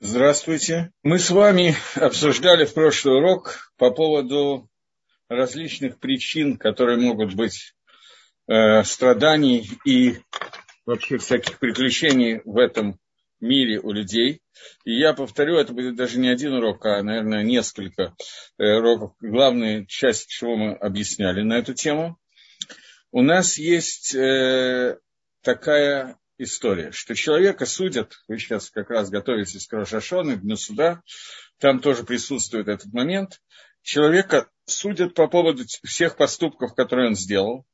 Здравствуйте. Мы с вами обсуждали в прошлый урок по поводу различных причин, которые могут быть э, страданий и вообще всяких приключений в этом мире у людей. И я повторю, это будет даже не один урок, а, наверное, несколько э, уроков. Главная часть, чего мы объясняли на эту тему. У нас есть э, такая история, что человека судят, вы сейчас как раз готовитесь к Рошашону, Дню суда, там тоже присутствует этот момент, человека судят по поводу всех поступков, которые он сделал,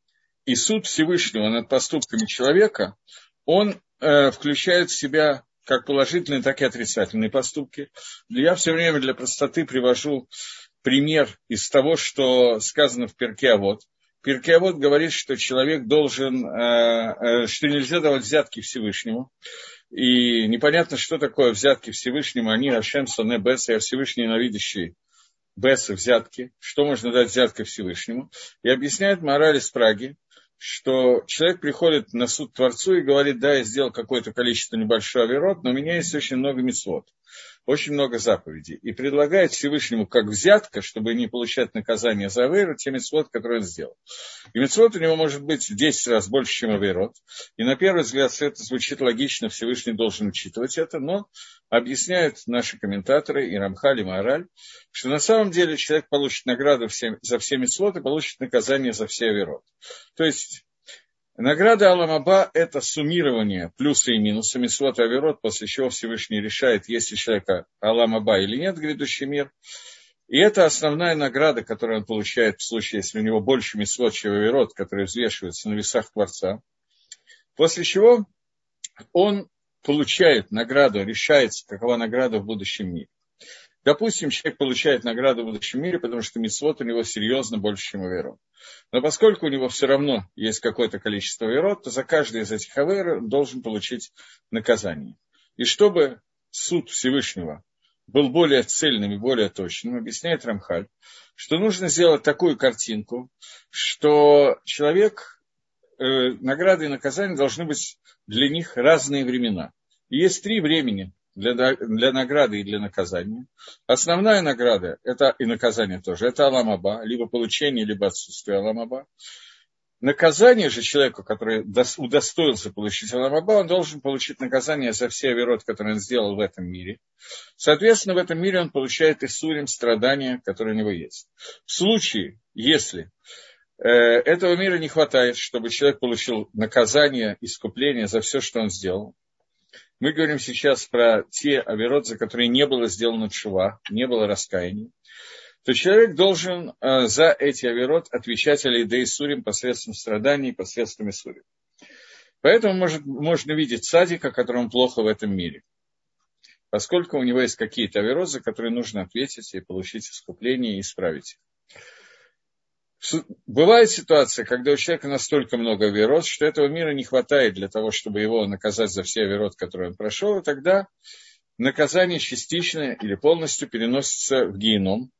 и суд Всевышнего над поступками человека, он э, включает в себя как положительные, так и отрицательные поступки. Я все время для простоты привожу пример из того, что сказано в Перке, а вот Пиркеавод говорит, что человек должен, э, э, что нельзя давать взятки Всевышнему. И непонятно, что такое взятки Всевышнему. Они Ашем Соне Бес, я Всевышний ненавидящий Бесы взятки. Что можно дать взяткой Всевышнему? И объясняет мораль из Праги, что человек приходит на суд Творцу и говорит, да, я сделал какое-то количество небольшого верот, но у меня есть очень много мецвод очень много заповедей, и предлагает Всевышнему как взятка, чтобы не получать наказание за Авейру, те мецвод, которые он сделал. И мецвод у него может быть в 10 раз больше, чем Авейрот. И на первый взгляд это звучит логично, Всевышний должен учитывать это, но объясняют наши комментаторы и Рамхаль, и Маораль, что на самом деле человек получит награду за все мецвод и получит наказание за все Авейрот. То есть Награда Аламаба – это суммирование плюсы и минусы и Аверот, после чего Всевышний решает, есть ли человека Аламаба или нет, грядущий мир. И это основная награда, которую он получает в случае, если у него больше Мисвот, чем Аверот, который взвешивается на весах Творца. После чего он получает награду, решается, какова награда в будущем мире. Допустим, человек получает награду в будущем мире, потому что митцвот у него серьезно больше, чем Аверот. Но поскольку у него все равно есть какое-то количество Аверот, то за каждый из этих Аверот должен получить наказание. И чтобы суд Всевышнего был более цельным и более точным, объясняет Рамхаль, что нужно сделать такую картинку, что человек, э, награды и наказания должны быть для них разные времена. И есть три времени, для, для награды и для наказания. Основная награда, это и наказание тоже, это Аламаба, либо получение, либо отсутствие Аламаба. Наказание же человеку, который удостоился получить Аламаба, он должен получить наказание за все оверот, которые он сделал в этом мире. Соответственно, в этом мире он получает и сурим страдания, которые у него есть. В случае, если э, этого мира не хватает, чтобы человек получил наказание, искупление за все, что он сделал, мы говорим сейчас про те оверот, за которые не было сделано чува, не было раскаяния. То человек должен э, за эти оверот отвечать Алидей Сурим посредством страданий, посредством Исурим. Поэтому может, можно видеть садика, которому плохо в этом мире. Поскольку у него есть какие-то оверот, за которые нужно ответить и получить искупление и исправить их. Бывает ситуация, когда у человека настолько много верот, что этого мира не хватает для того, чтобы его наказать за все верот, которые он прошел, и тогда наказание частично или полностью переносится в геном.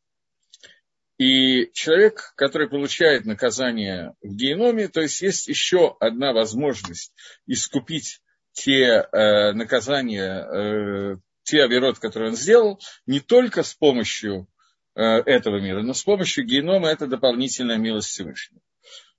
И человек, который получает наказание в геноме, то есть есть еще одна возможность искупить те э, наказания, э, те оверот, которые он сделал, не только с помощью этого мира, но с помощью генома это дополнительная милость Всевышнего.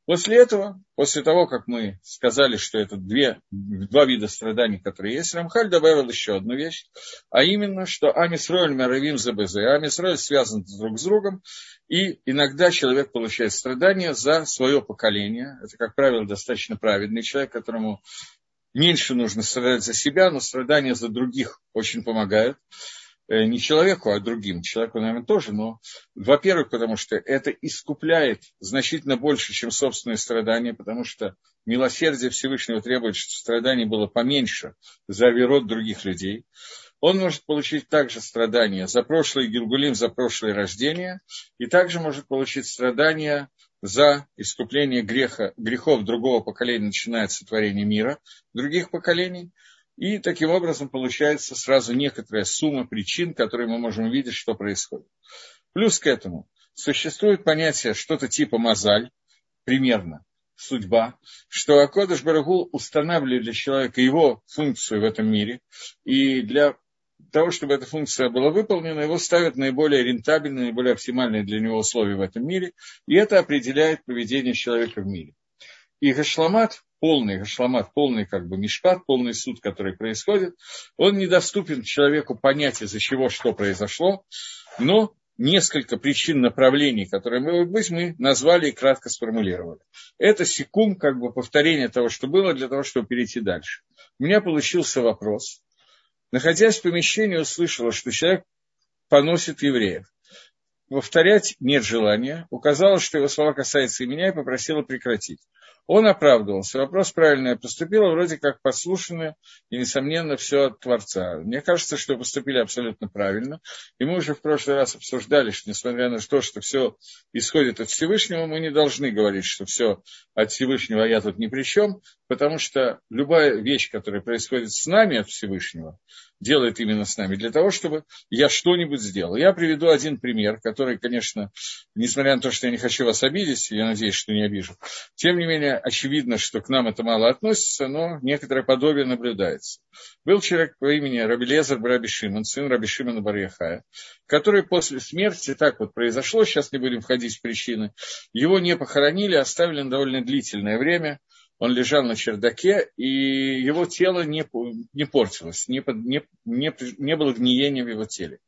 После этого, после того, как мы сказали, что это две, два вида страданий, которые есть, Рамхаль добавил еще одну вещь, а именно, что Амисроль Маравим Забезе, Амисроль связан друг с другом, и иногда человек получает страдания за свое поколение. Это, как правило, достаточно праведный человек, которому меньше нужно страдать за себя, но страдания за других очень помогают. Э, не человеку, а другим. Человеку, наверное, тоже, но, во-первых, потому что это искупляет значительно больше, чем собственные страдания, потому что милосердие Всевышнего требует, чтобы страданий было поменьше за верот других людей. Он может получить также страдания за прошлый Гилгулим, за прошлое рождение, и также может получить страдания за искупление греха, грехов другого поколения, начиная с сотворения мира, других поколений – и таким образом получается сразу некоторая сумма причин, которые мы можем увидеть, что происходит. Плюс к этому существует понятие что-то типа мозаль, примерно, судьба, что Акодыш Барагул устанавливает для человека его функцию в этом мире, и для того, чтобы эта функция была выполнена, его ставят наиболее рентабельные, наиболее оптимальные для него условия в этом мире, и это определяет поведение человека в мире. И гашламат, полный гашламат, полный как бы мишпат, полный суд, который происходит, он недоступен человеку понять, из-за чего что произошло, но несколько причин направлений, которые могут быть, мы назвали и кратко сформулировали. Это секунд, как бы повторение того, что было, для того, чтобы перейти дальше. У меня получился вопрос. Находясь в помещении, услышала, что человек поносит евреев. Повторять нет желания. Указала, что его слова касаются и меня, и попросила прекратить. Он оправдывался. Вопрос правильно я поступила, вроде как послушанно, и, несомненно, все от Творца. Мне кажется, что поступили абсолютно правильно. И мы уже в прошлый раз обсуждали, что несмотря на то, что все исходит от Всевышнего, мы не должны говорить, что все от Всевышнего, а я тут ни при чем, потому что любая вещь, которая происходит с нами от Всевышнего, делает именно с нами, для того, чтобы я что-нибудь сделал. Я приведу один пример, который, конечно, несмотря на то, что я не хочу вас обидеть, я надеюсь, что не обижу, тем не менее, очевидно, что к нам это мало относится, но некоторое подобие наблюдается. Был человек по имени Рабелезер Браби Шимон, сын Раби Шимона Барьяхая, который после смерти, так вот произошло, сейчас не будем входить в причины, его не похоронили, оставили на довольно длительное время – он лежал на чердаке, и его тело не, не портилось, не, не, не, не было гниения в его теле.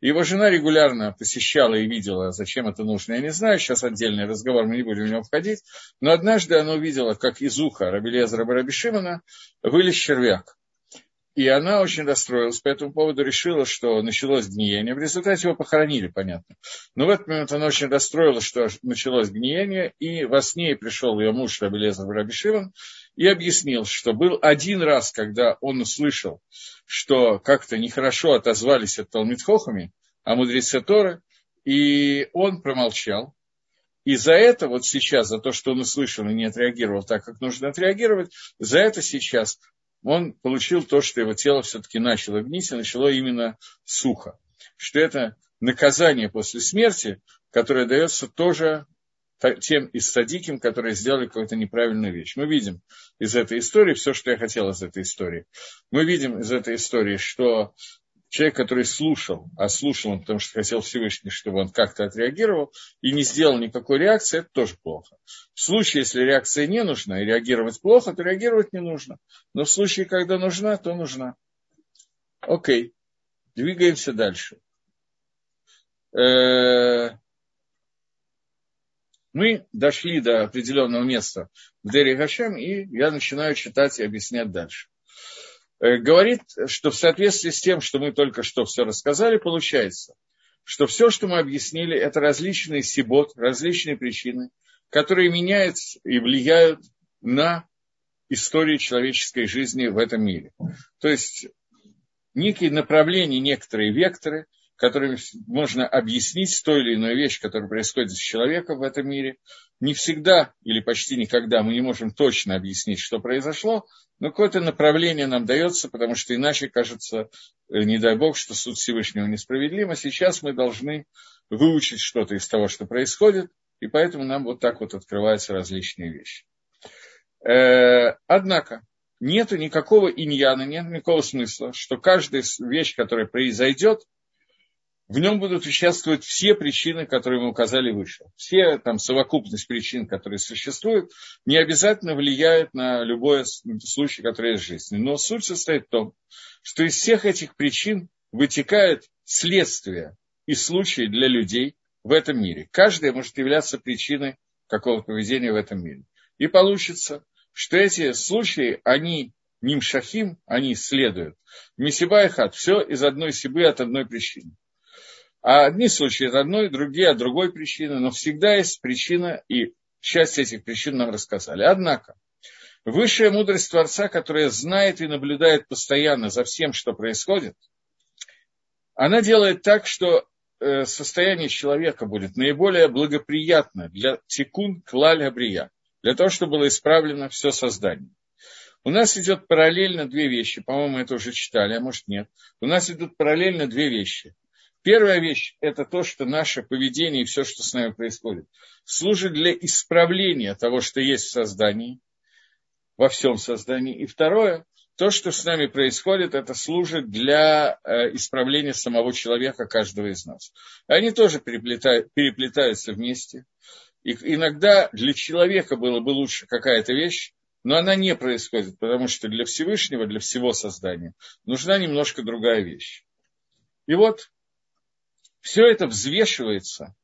Его жена регулярно посещала и видела, зачем это нужно. Я не знаю, сейчас отдельный разговор, мы не будем в него входить. Но однажды она увидела, как из уха Рабелезра Барабишимана вылез червяк. И она очень расстроилась по этому поводу, решила, что началось гниение. В результате его похоронили, понятно. Но в этот момент она очень расстроилась, что началось гниение, и во сне пришел ее муж Рабелезов Рабишиван и объяснил, что был один раз, когда он услышал, что как-то нехорошо отозвались от Талмитхохами, а мудрецы Торы, и он промолчал. И за это вот сейчас, за то, что он услышал и не отреагировал так, как нужно отреагировать, за это сейчас он получил то, что его тело все-таки начало гнить, и начало именно сухо. Что это наказание после смерти, которое дается тоже тем из садиким, которые сделали какую-то неправильную вещь. Мы видим из этой истории все, что я хотел из этой истории. Мы видим из этой истории, что человек, который слушал, а слушал он, потому что хотел Всевышний, чтобы он как-то отреагировал, и не сделал никакой реакции, это тоже плохо. В случае, если реакция не нужна, и реагировать плохо, то реагировать не нужно. Но в случае, когда нужна, то нужна. Окей, двигаемся дальше. Э, мы дошли до определенного места в Дери Гашем, и я начинаю читать и объяснять дальше. Э, говорит, что в соответствии с тем, что мы только что все рассказали, получается, что все, что мы объяснили, это различные сибот, различные причины, которые меняют и влияют на историю человеческой жизни в этом мире. То есть некие направления, некоторые векторы, которыми можно объяснить ту или иную вещь, которая происходит с человеком в этом мире. Не всегда или почти никогда мы не можем точно объяснить, что произошло, но какое-то направление нам дается, потому что иначе кажется, э, не дай бог, что суд Всевышнего несправедлив, а сейчас мы должны выучить что-то из того, что происходит, и поэтому нам вот так вот открываются различные вещи. Э, однако, нет никакого иньяна, нет никакого смысла, что каждая вещь, которая произойдет, в нем будут участвовать все причины, которые мы указали выше. Все там совокупность причин, которые существуют, не обязательно влияют на любой случай, который есть в жизни. Но суть состоит в том, что из всех этих причин вытекает следствие и случаи для людей в этом мире. Каждая может являться причиной какого-то поведения в этом мире. И получится, что эти случаи, они нимшахим, они следуют. Мисиба хат, все из одной сибы от одной причины. А одни случаи от одной, другие от другой причины, но всегда есть причина, и часть этих причин нам рассказали. Однако, высшая мудрость Творца, которая знает и наблюдает постоянно за всем, что происходит, она делает так, что э, состояние человека будет наиболее благоприятно для тикун клаль абрия, для того, чтобы было исправлено все создание. У нас идет параллельно две вещи, по-моему, это уже читали, а может нет. У нас идут параллельно две вещи. Первая вещь – это то, что наше поведение и все, что с нами происходит, служит для исправления того, что есть в создании, во всем создании. И второе, то, что с нами происходит, это служит для э, исправления самого человека, каждого из нас. Они тоже переплетают, переплетаются вместе. И иногда для человека было бы лучше какая-то вещь, но она не происходит, потому что для Всевышнего, для всего создания нужна немножко другая вещь. И вот все это взвешивается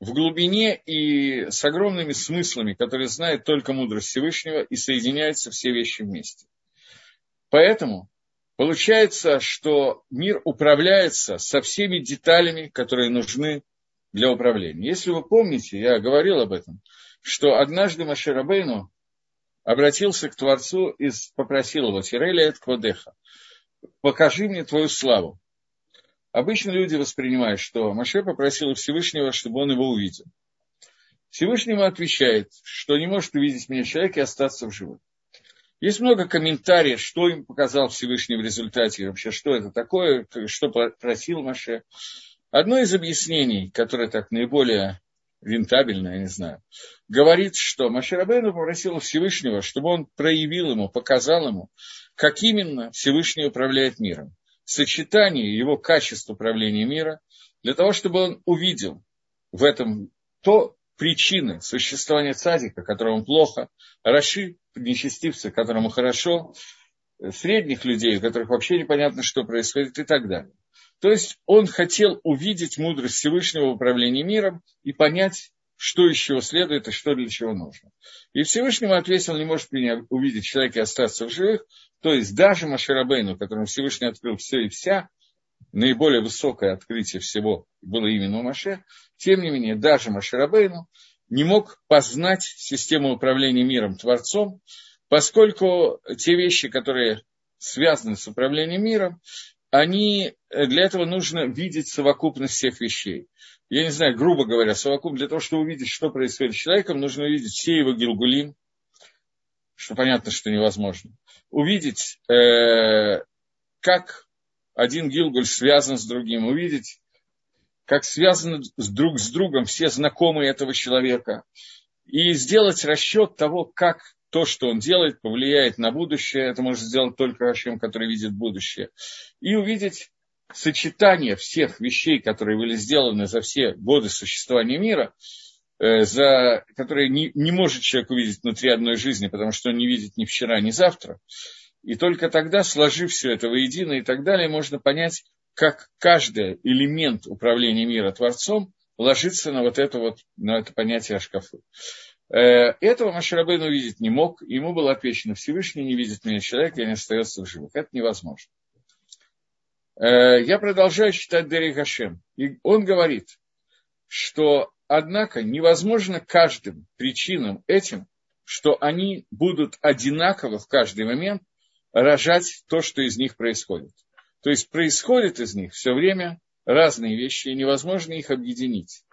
в глубине и с огромными смыслами, которые знает только мудрость Всевышнего, и соединяются все вещи вместе. Поэтому получается, что мир управляется со всеми деталями, которые нужны для управления. Если вы помните, я говорил об этом, что однажды Маширабейну обратился к Творцу и попросил его, Тиреля эт Квадеха, покажи мне твою славу. Обычно люди воспринимают, что Маше попросил Всевышнего, чтобы он его увидел. Всевышний ему отвечает, что не может увидеть меня человек и остаться в живых. Есть много комментариев, что им показал Всевышний в результате, вообще, что это такое, что просил Маше. Одно из объяснений, которое так наиболее рентабельно, я не знаю, говорит, что Маширабейну попросил Всевышнего, чтобы он проявил ему, показал ему, как именно Всевышний управляет миром. Сочетание его качеств управления мира, для того, чтобы он увидел в этом то причины существования цадика, которому плохо, Раши, нечестивцы, которому хорошо, средних людей, у которых вообще непонятно, что происходит и так далее. То есть он хотел увидеть мудрость Всевышнего в управлении миром и понять, что из чего следует и что для чего нужно. И Всевышнему ответил, не может меня увидеть человек и остаться в живых. То есть даже Маширабейну, которому Всевышний открыл все и вся, наиболее высокое открытие всего было именно у Маше, тем не менее, даже Маширабейну не мог познать систему управления миром Творцом, поскольку те вещи, которые связаны с управлением миром, они, э, для этого нужно видеть совокупность всех вещей. Я не знаю, грубо говоря, совокупность, для того, чтобы увидеть, что происходит с человеком, нужно увидеть все его гилгулим, что понятно, что невозможно. Увидеть, э, как один гилгуль связан с другим, увидеть, как связаны друг с другом все знакомые этого человека, и сделать расчет того, как то, что он делает, повлияет на будущее. Это может сделать только Ашем, который видит будущее. И увидеть сочетание всех вещей, которые были сделаны за все годы существования мира, за, которые не, не может человек увидеть внутри одной жизни, потому что он не видит ни вчера, ни завтра. И только тогда, сложив все это воедино и так далее, можно понять, как каждый элемент управления мира Творцом ложится на вот это, вот, на это понятие Ашкафы. Э, этого Маширабейн увидеть не мог, ему было отвечено, Всевышний не видит меня человек, и не остается в живых. Это невозможно. Э, я продолжаю читать Дери Гашем. И он говорит, что, однако, невозможно каждым причинам этим, что они будут одинаково в каждый момент рожать то, что из них происходит. То есть происходит из них все время разные вещи, и невозможно их объединить.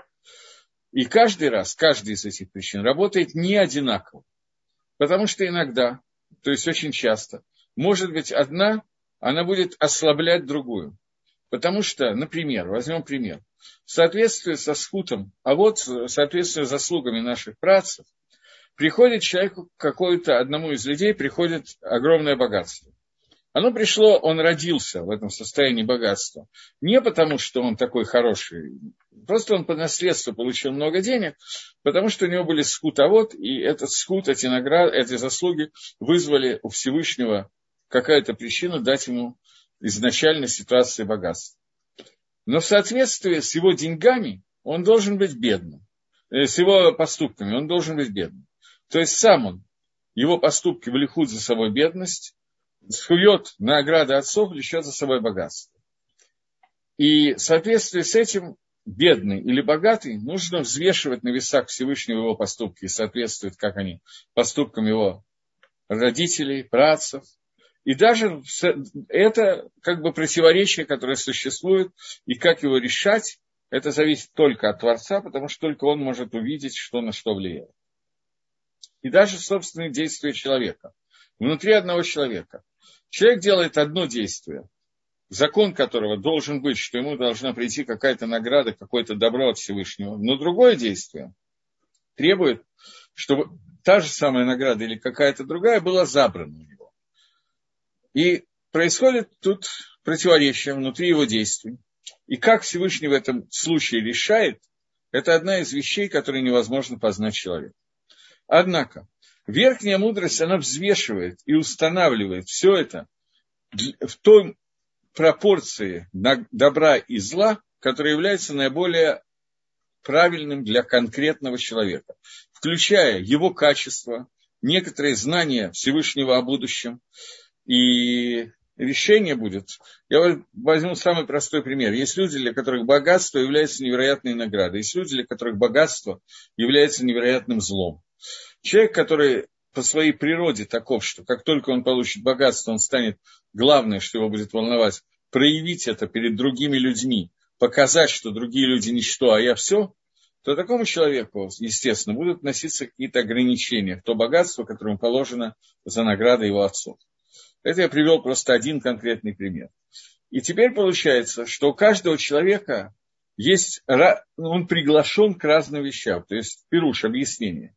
И каждый раз, каждый из этих причин работает не одинаково. Потому что иногда, то есть очень часто, может быть одна, она будет ослаблять другую. Потому что, например, возьмем пример, в соответствии со скутом, а вот в соответствии с заслугами наших працев, приходит человеку какой-то, одному из людей приходит огромное богатство. Оно пришло, он родился в этом состоянии богатства. Не потому, что он такой хороший, просто он по наследству получил много денег, потому что у него были скут, а вот, и этот скут, эти награды, эти заслуги вызвали у Всевышнего какая-то причина дать ему изначально ситуации богатства. Но в соответствии с его деньгами он должен быть бедным. Э, с его поступками он должен быть бедным. То есть сам он, его поступки влекут за собой бедность, схует награды отцов, влечет за собой богатство. И в соответствии с этим бедный или богатый нужно взвешивать на весах Всевышнего его поступки и соответствует, как они, поступкам его родителей, працев. И даже это как бы противоречие, которое существует, и как его решать, это зависит только от Творца, потому что только он может увидеть, что на что влияет. И даже собственные действия человека. Внутри одного человека. Человек делает одно действие, закон которого должен быть, что ему должна прийти какая-то награда, какое-то добро от Всевышнего, но другое действие требует, чтобы та же самая награда или какая-то другая была забрана у него. И происходит тут противоречие внутри его действий. И как Всевышний в этом случае решает, это одна из вещей, которые невозможно познать человеку. Однако, верхняя мудрость, она взвешивает и устанавливает все это в той пропорции добра и зла, которая является наиболее правильным для конкретного человека, включая его качество, некоторые знания Всевышнего о будущем. И решение будет, я возьму самый простой пример. Есть люди, для которых богатство является невероятной наградой. Есть люди, для которых богатство является невероятным злом. Человек, который по своей природе таков, что как только он получит богатство, он станет главное, что его будет волновать, проявить это перед другими людьми, показать, что другие люди ничто, а я все, то такому человеку, естественно, будут носиться какие-то ограничения в то богатство, которое ему положено за награды его отцу. Это я привел просто один конкретный пример. И теперь получается, что у каждого человека есть, он приглашен к разным вещам, то есть пируш, объяснение.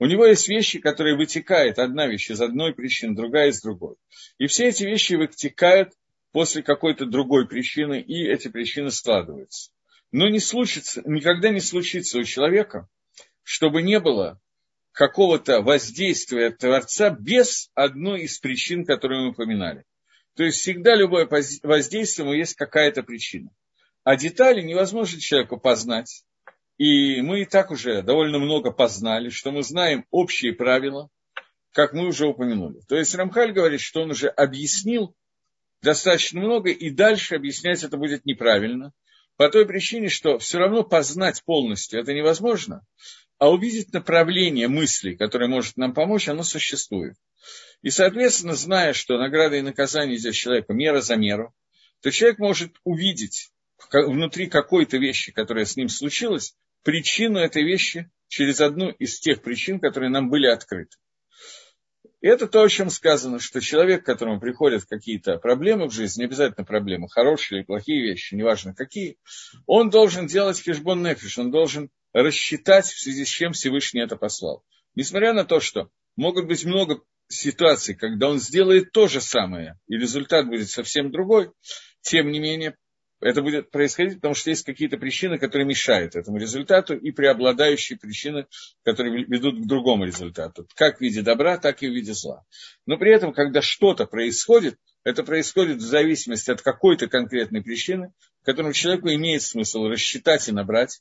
У него есть вещи, которые вытекают, одна вещь из одной причины, другая из другой. И все эти вещи вытекают после какой-то другой причины, и эти причины складываются. Но не случится, никогда не случится у человека, чтобы не было какого-то воздействия Творца без одной из причин, которые мы упоминали. То есть всегда любое воздействие, есть какая-то причина. А детали невозможно человеку познать. И мы и так уже довольно много познали, что мы знаем общие правила, как мы уже упомянули. То есть Рамхаль говорит, что он уже объяснил достаточно много, и дальше объяснять это будет неправильно. По той причине, что все равно познать полностью это невозможно, а увидеть направление мыслей, которое может нам помочь, оно существует. И, соответственно, зная, что награда и наказание здесь человека мера за меру, то человек может увидеть внутри какой-то вещи, которая с ним случилась, причину этой вещи через одну из тех причин, которые нам были открыты. И это то, о чем сказано, что человек, к которому приходят какие-то проблемы в жизни, не обязательно проблемы, хорошие или плохие вещи, неважно какие, он должен делать хешбон нефиш, он должен рассчитать, в связи с чем Всевышний это послал. Несмотря на то, что могут быть много ситуаций, когда он сделает то же самое, и результат будет совсем другой, тем не менее, это будет происходить, потому что есть какие-то причины, которые мешают этому результату, и преобладающие причины, которые ведут к другому результату, как в виде добра, так и в виде зла. Но при этом, когда что-то происходит, это происходит в зависимости от какой-то конкретной причины, которую человеку имеет смысл рассчитать и набрать.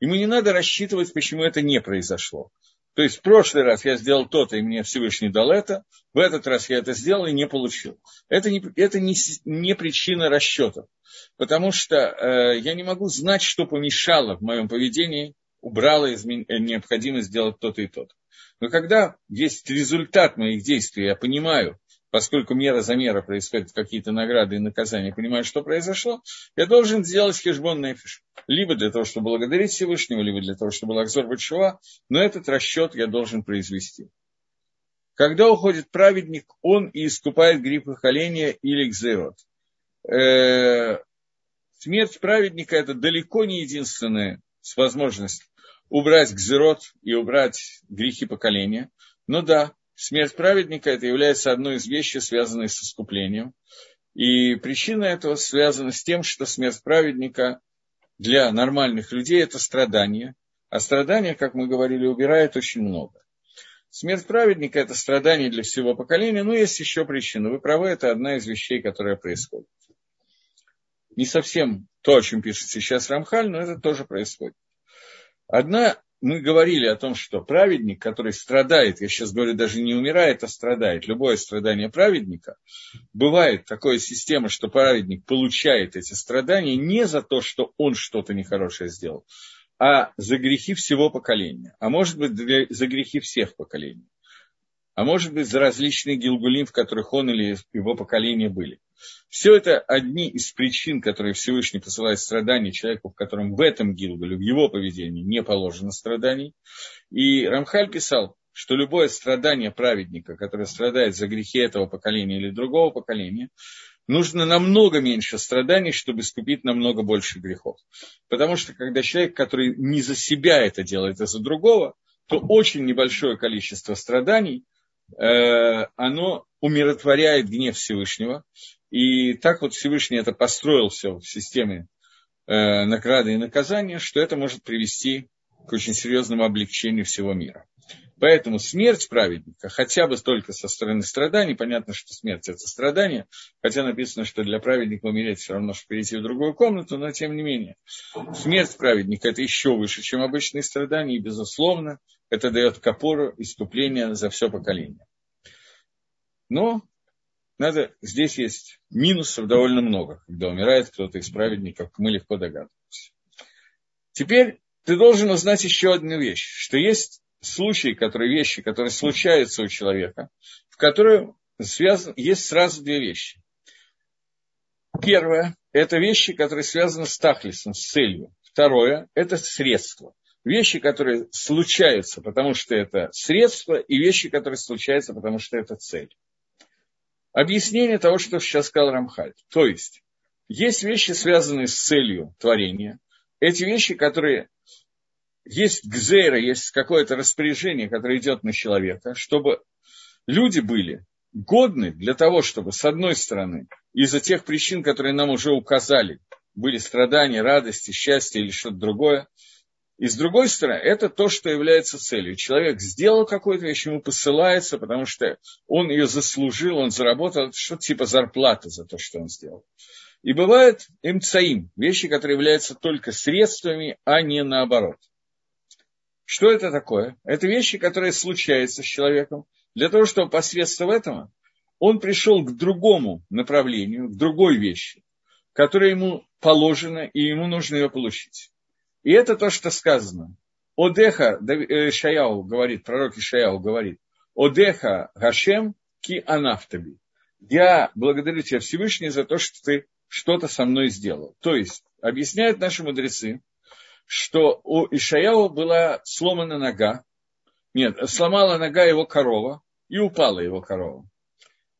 Ему не надо рассчитывать, почему это не произошло. То есть в прошлый раз я сделал то-то, и мне Всевышний дал это, в этот раз я это сделал и не получил. Это не, это не, не причина расчетов, потому что э, я не могу знать, что помешало в моем поведении, убрало измен... Э, необходимость сделать то-то и то-то. Но когда есть результат моих действий, я понимаю, поскольку мера за мера происходят какие-то награды и наказания, понимаю, что произошло, я должен сделать хешбон нефиш. Либо для того, чтобы благодарить Всевышнего, либо для того, чтобы лакзор бачува, но этот расчет я должен произвести. Когда уходит праведник, он и искупает грипп поколения или кзерот. Э, смерть праведника – это далеко не единственная возможность убрать кзерот и убрать грехи поколения. Но да, смерть праведника это является одной из вещей, связанной с искуплением. И причина этого связана с тем, что смерть праведника для нормальных людей это страдание. А страдания, как мы говорили, убирает очень много. Смерть праведника – это страдание для всего поколения, но есть еще причина. Вы правы, это одна из вещей, которая происходит. Не совсем то, о чем пишет сейчас Рамхаль, но это тоже происходит. Одна мы говорили о том, что праведник, который страдает, я сейчас говорю, даже не умирает, а страдает, любое страдание праведника, бывает такая система, что праведник получает эти страдания не за то, что он что-то нехорошее сделал, а за грехи всего поколения, а может быть за грехи всех поколений, а может быть за различные гилгулим, в которых он или его поколение были. Все это одни из причин, которые Всевышний посылает страдания человеку, в котором в этом Гилгале, в его поведении не положено страданий. И Рамхаль писал, что любое страдание праведника, который страдает за грехи этого поколения или другого поколения, нужно намного меньше страданий, чтобы искупить намного больше грехов. Потому что когда человек, который не за себя это делает, а за другого, то очень небольшое количество страданий оно умиротворяет гнев Всевышнего. И так вот Всевышний это построил все в системе э, награды и наказания, что это может привести к очень серьезному облегчению всего мира. Поэтому смерть праведника, хотя бы только со стороны страданий, понятно, что смерть – это страдание, хотя написано, что для праведника умереть все равно, что перейти в другую комнату, но тем не менее. Смерть праведника – это еще выше, чем обычные страдания, и, безусловно, это дает копору искупления за все поколение. Но надо, здесь есть минусов довольно много, когда умирает кто-то из праведников, мы легко догадываемся. Теперь ты должен узнать еще одну вещь, что есть случаи, которые, вещи, которые случаются у человека, в которые связан, есть сразу две вещи. Первое – это вещи, которые связаны с тахлисом, с целью. Второе – это средство. Вещи, которые случаются, потому что это средство, и вещи, которые случаются, потому что это цель. Объяснение того, что сейчас сказал Рамхаль. То есть, есть вещи, связанные с целью творения. Эти вещи, которые есть гзейра, есть какое-то распоряжение, которое идет на человека, чтобы люди были годны для того, чтобы, с одной стороны, из-за тех причин, которые нам уже указали, были страдания, радости, счастье или что-то другое, и с другой стороны, это то, что является целью. Человек сделал какую-то вещь, ему посылается, потому что он ее заслужил, он заработал, что-то типа зарплаты за то, что он сделал. И бывает имцаим, вещи, которые являются только средствами, а не наоборот – что это такое? Это вещи, которые случаются с человеком, для того, чтобы посредством этого он пришел к другому направлению, к другой вещи, которая ему положена, и ему нужно ее получить. И это то, что сказано. Одеха, э, Шаяу говорит, пророк Ишаяу говорит, Одеха Гашем ки анафтаби. Я благодарю тебя, Всевышний, за то, что ты что-то со мной сделал. То есть, объясняют наши мудрецы, что у Ишаяу была сломана нога, нет, сломала нога его корова, и упала его корова.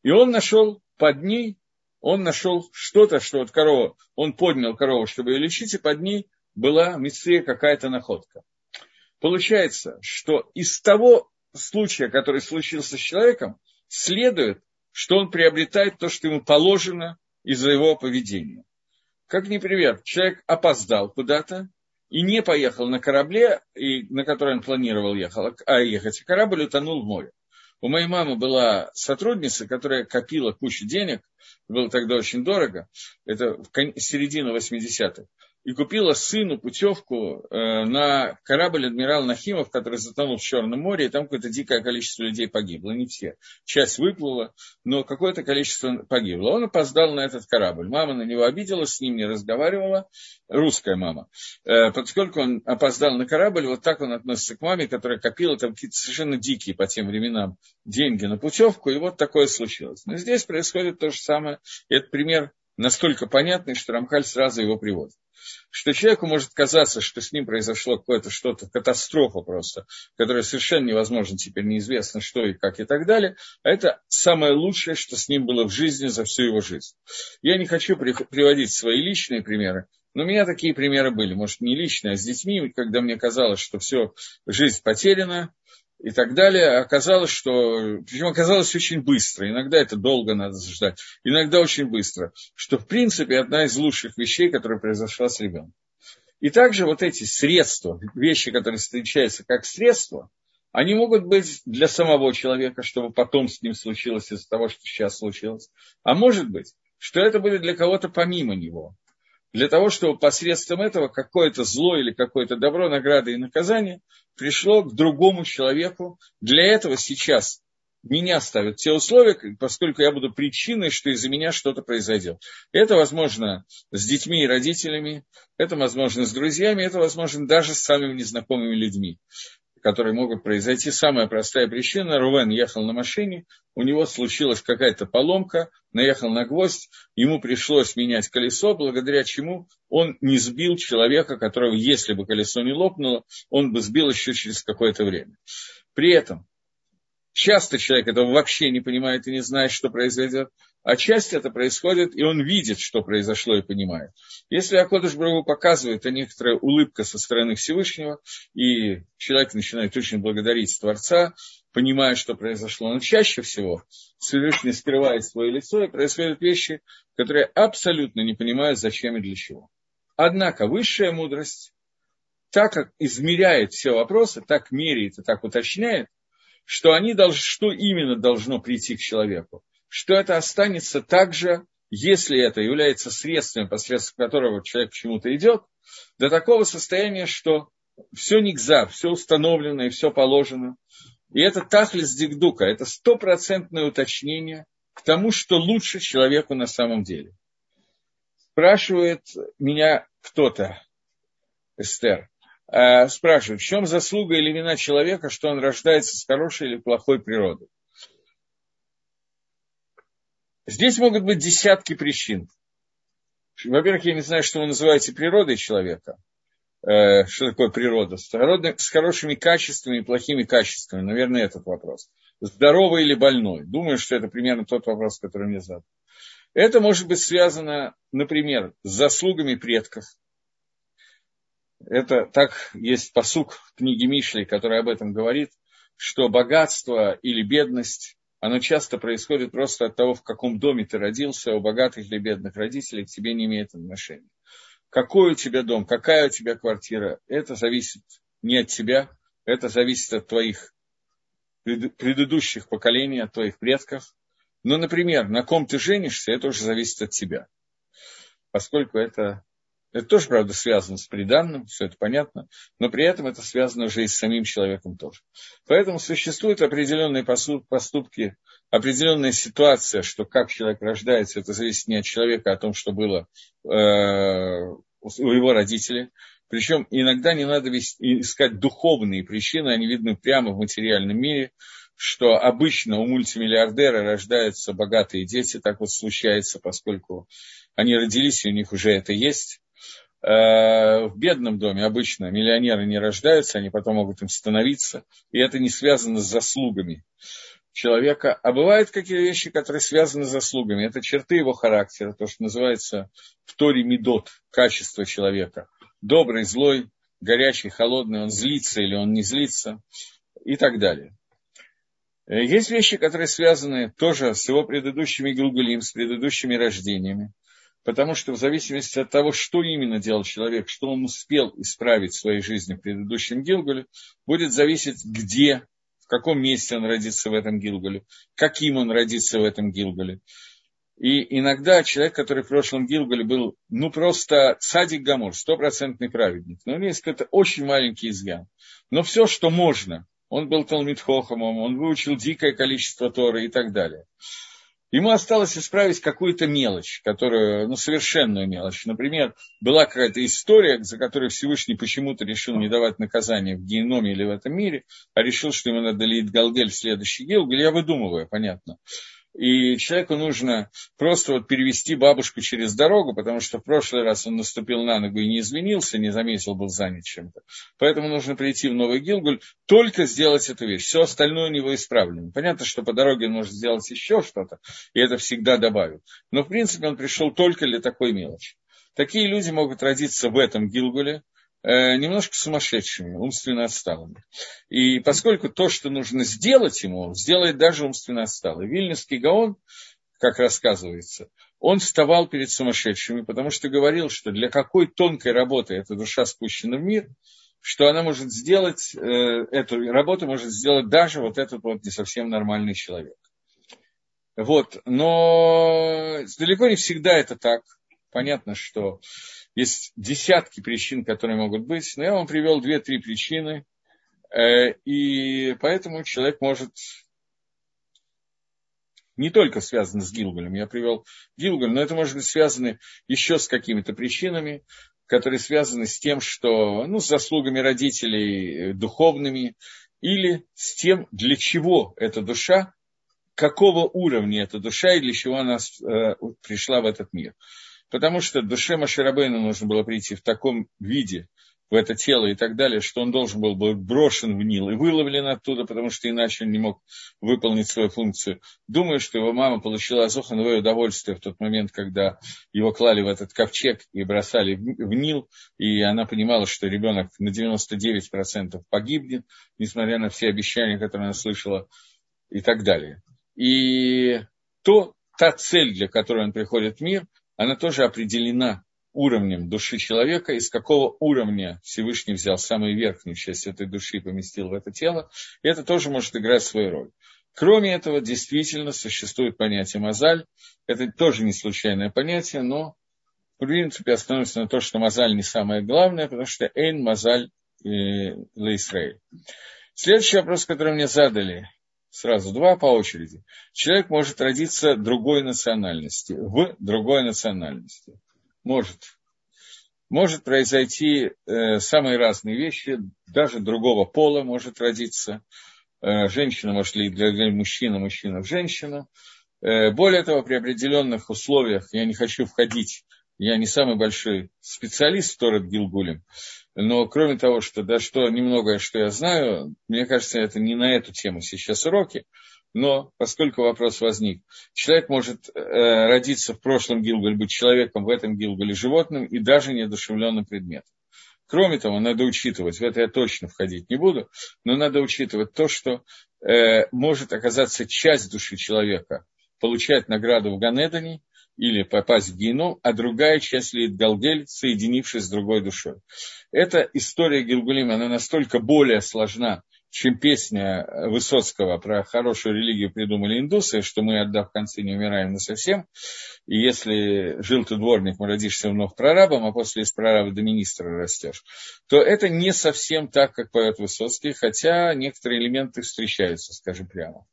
И он нашел под ней, он нашел что-то, что вот корова, он поднял корову, чтобы ее лечить, и под ней была мистрия какая-то находка. Получается, что из того случая, который случился с человеком, следует, что он приобретает то, что ему положено из-за его поведения. Как например, человек опоздал куда-то, и не поехал на корабле, и, на который он планировал ехать, а ехать. Корабль утонул в море. У моей мамы была сотрудница, которая копила кучу денег, было тогда очень дорого, это в середине 80-х и купила сыну путевку э, на корабль адмирал Нахимов, который затонул в Черном море, и там какое-то дикое количество людей погибло. Не все. Часть выплыла, но какое-то количество погибло. Он опоздал на этот корабль. Мама на него обиделась, с ним не разговаривала, русская мама. Э, поскольку он опоздал на корабль, вот так он относится к маме, которая копила там какие-то совершенно дикие по тем временам деньги на путевку, и вот такое случилось. Но здесь происходит то же самое. И это пример настолько понятный, что Рамхаль сразу его приводит что человеку может казаться, что с ним произошло какое-то что-то, катастрофа просто, которая совершенно невозможно, теперь неизвестно что и как и так далее, а это самое лучшее, что с ним было в жизни за всю его жизнь. Я не хочу приводить свои личные примеры, но у меня такие примеры были, может, не личные, а с детьми, когда мне казалось, что все, жизнь потеряна, и так далее, оказалось, что, причем оказалось очень быстро, иногда это долго надо ждать, иногда очень быстро, что в принципе одна из лучших вещей, которая произошла с ребенком. И также вот эти средства, вещи, которые встречаются как средства, они могут быть для самого человека, чтобы потом с ним случилось из-за того, что сейчас случилось. А может быть, что это будет для кого-то помимо него для того, чтобы посредством этого какое-то зло или какое-то добро, награда и наказание пришло к другому человеку. Для этого сейчас меня ставят те условия, поскольку я буду причиной, что из-за меня что-то произойдет. Это возможно с детьми и родителями, это возможно с друзьями, это возможно даже с самыми незнакомыми людьми которые могут произойти. Самая простая причина. Рувен ехал на машине, у него случилась какая-то поломка, наехал на гвоздь, ему пришлось менять колесо, благодаря чему он не сбил человека, которого, если бы колесо не лопнуло, он бы сбил еще через какое-то время. При этом часто человек этого вообще не понимает и не знает, что произойдет. А часть это происходит, и он видит, что произошло, и понимает. Если Акодыш Брагу показывает, а некоторая улыбка со стороны Всевышнего, и человек начинает очень благодарить Творца, понимая, что произошло. Но чаще всего Всевышний скрывает свое лицо, и происходят вещи, которые абсолютно не понимают, зачем и для чего. Однако высшая мудрость, так как измеряет все вопросы, так меряет и так уточняет, что, они должны, что именно должно прийти к человеку, что это останется также, если это является средством, посредством которого человек к чему-то идет, до такого состояния, что все нигзар, все установлено и все положено. И это тахлис дигдука, это стопроцентное уточнение к тому, что лучше человеку на самом деле. Спрашивает меня кто-то, Эстер, э, спрашивает, в чем заслуга или вина человека, что он рождается с хорошей или плохой природой. Здесь могут быть десятки причин. Во-первых, я не знаю, что вы называете природой человека. Э, что такое природа? С, хорошими качествами и плохими качествами. Наверное, этот вопрос. Здоровый или больной? Думаю, что это примерно тот вопрос, который мне задал. Это может быть связано, например, с заслугами предков. Это так есть посук в книге Мишли, который об этом говорит, что богатство или бедность оно часто происходит просто от того, в каком доме ты родился, у богатых или бедных родителей к тебе не имеет отношения. Какой у тебя дом, какая у тебя квартира, это зависит не от тебя, это зависит от твоих предыдущих поколений, от твоих предков. Но, например, на ком ты женишься, это уже зависит от тебя. Поскольку это это тоже, правда, связано с приданным, все это понятно, но при этом это связано уже и с самим человеком тоже. Поэтому существуют определенные поступки, определенная ситуация, что как человек рождается, это зависит не от человека, а от том, что было э, у его родителей. Причем иногда не надо искать духовные причины, они видны прямо в материальном мире, что обычно у мультимиллиардера рождаются богатые дети, так вот случается, поскольку они родились, и у них уже это есть. Э, в бедном доме обычно миллионеры не рождаются, они потом могут им становиться, и это не связано с заслугами человека. А бывают какие-то вещи, которые связаны с заслугами. Это черты его характера, то, что называется в Торе медот, качество человека. Добрый, злой, горячий, холодный, он злится или он не злится и так далее. Э, есть вещи, которые связаны тоже с его предыдущими Гилгулим, с предыдущими рождениями потому что в зависимости от того, что именно делал человек, что он успел исправить в своей жизни в предыдущем Гилгуле, будет зависеть, где, в каком месте он родится в этом Гилгуле, каким он родится в этом Гилгуле. И иногда человек, который в прошлом Гилгуле был, ну, просто садик Гамор, стопроцентный праведник. Но у него есть какой-то очень маленький изъян. Но все, что можно, он был Талмит Хохамом, он выучил дикое количество Торы и так далее. Ему осталось исправить какую-то мелочь, которую, ну, совершенную мелочь. Например, была какая-то история, за которой Всевышний почему-то решил не давать наказания в геноме или в этом мире, а решил, что ему надо лить Галгель в следующий Гилгель. Я выдумываю, понятно и человеку нужно просто вот перевести бабушку через дорогу, потому что в прошлый раз он наступил на ногу и не извинился, не заметил, был занят чем-то. Поэтому нужно прийти в Новый Гилгуль, только сделать эту вещь. Все остальное у него исправлено. Понятно, что по дороге он может сделать еще что-то, и это всегда добавит. Но, в принципе, он пришел только для такой мелочи. Такие люди могут родиться в этом Гилгуле, немножко сумасшедшими, умственно отсталыми. И поскольку то, что нужно сделать ему, сделает даже умственно отсталый. Вильнюсский Гаон, как рассказывается, он вставал перед сумасшедшими, потому что говорил, что для какой тонкой работы эта душа спущена в мир, что она может сделать, э, эту работу может сделать даже вот этот вот не совсем нормальный человек. Вот, но далеко не всегда это так. Понятно, что есть десятки причин, которые могут быть, но я вам привел две-три причины, э, и поэтому человек может не только связано с Гилгалем, я привел Гилгаль, но это может быть связано еще с какими-то причинами, которые связаны с тем, что, ну, с заслугами родителей э, духовными, или с тем, для чего эта душа, какого уровня эта душа и для чего она э, пришла в этот мир. Потому что душе Маширабейну нужно было прийти в таком виде, в это тело и так далее, что он должен был быть брошен в Нил и выловлен оттуда, потому что иначе он не мог выполнить свою функцию. Думаю, что его мама получила азохановое удовольствие в тот момент, когда его клали в этот ковчег и бросали в Нил, и она понимала, что ребенок на 99% погибнет, несмотря на все обещания, которые она слышала, и так далее. И то, та цель, для которой он приходит в мир, она тоже определена уровнем души человека, из какого уровня Всевышний взял самую верхнюю часть этой души и поместил в это тело, и это тоже может играть свою роль. Кроме этого, действительно существует понятие мозаль. Это тоже не случайное понятие, но в принципе остановится на то, что мозаль не самое главное, потому что эйн мозаль э, Израиль. Следующий вопрос, который мне задали, сразу два по очереди. Человек может родиться другой национальности, в другой национальности может. Может произойти э, самые разные вещи, даже другого пола может родиться. Э, женщина может ли для, для мужчины, мужчина в женщину. Э, более того, при определенных условиях, я не хочу входить, я не самый большой специалист в Торет Гилгулем, но кроме того, что да, что немногое, что я знаю, мне кажется, это не на эту тему сейчас уроки, но поскольку вопрос возник, человек может э, родиться в прошлом Гилгале, быть человеком в этом Гилгале животным и даже неодушевленным предметом. Кроме того, надо учитывать, в это я точно входить не буду, но надо учитывать то, что э, может оказаться часть души человека получать награду в Ганедане или попасть в Геном, а другая часть лит Галгель, соединившись с другой душой. Эта история Гилгулима, она настолько более сложна, чем песня Высоцкого про хорошую религию придумали индусы, что мы, отдав концы, не умираем на совсем. И если жил ты дворник, мы родишься вновь прорабом, а после из прораба до министра растешь, то это не совсем так, как поет Высоцкий, хотя некоторые элементы встречаются, скажем прямо.